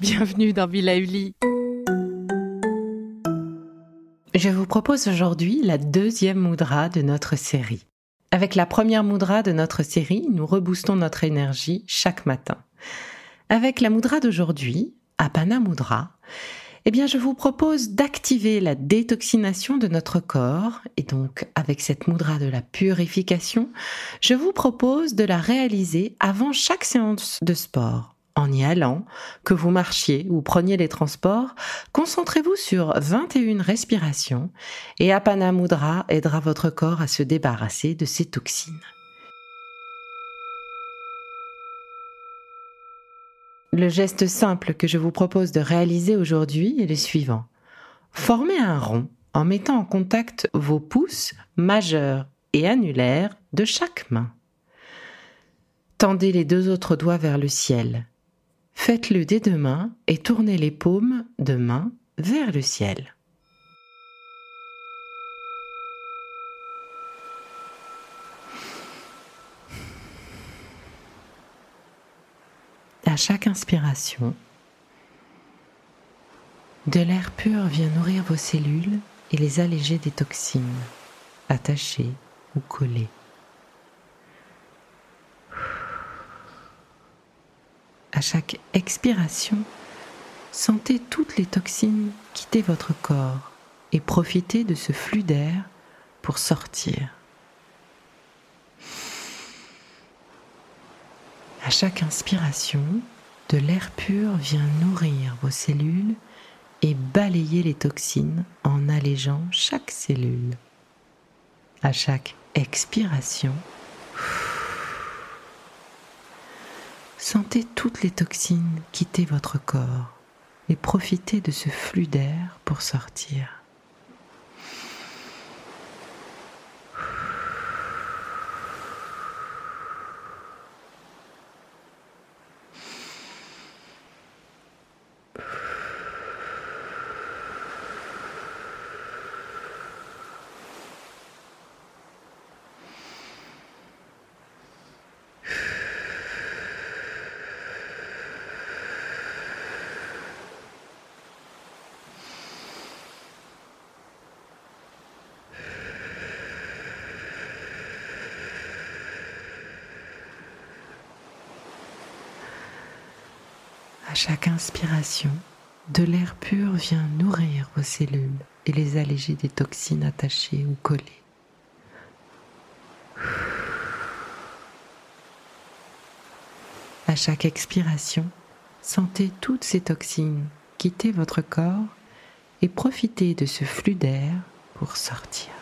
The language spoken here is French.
Bienvenue dans Villa Uli. Je vous propose aujourd'hui la deuxième moudra de notre série. Avec la première moudra de notre série, nous reboostons notre énergie chaque matin. Avec la moudra d'aujourd'hui, Apana Mudra, eh bien, je vous propose d'activer la détoxination de notre corps. Et donc, avec cette moudra de la purification, je vous propose de la réaliser avant chaque séance de sport en y allant, que vous marchiez ou preniez les transports, concentrez-vous sur 21 respirations et Apana Mudra aidera votre corps à se débarrasser de ces toxines. Le geste simple que je vous propose de réaliser aujourd'hui est le suivant. Formez un rond en mettant en contact vos pouces majeurs et annulaires de chaque main. Tendez les deux autres doigts vers le ciel Faites-le dès demain et tournez les paumes de main vers le ciel. À chaque inspiration, de l'air pur vient nourrir vos cellules et les alléger des toxines, attachées ou collées. À chaque expiration, sentez toutes les toxines quitter votre corps et profitez de ce flux d'air pour sortir. Chaque inspiration, de l'air pur vient nourrir vos cellules et balayer les toxines en allégeant chaque cellule. À chaque expiration, Sentez toutes les toxines quitter votre corps et profitez de ce flux d'air pour sortir. À chaque inspiration, de l'air pur vient nourrir vos cellules et les alléger des toxines attachées ou collées. À chaque expiration, sentez toutes ces toxines quitter votre corps et profitez de ce flux d'air pour sortir.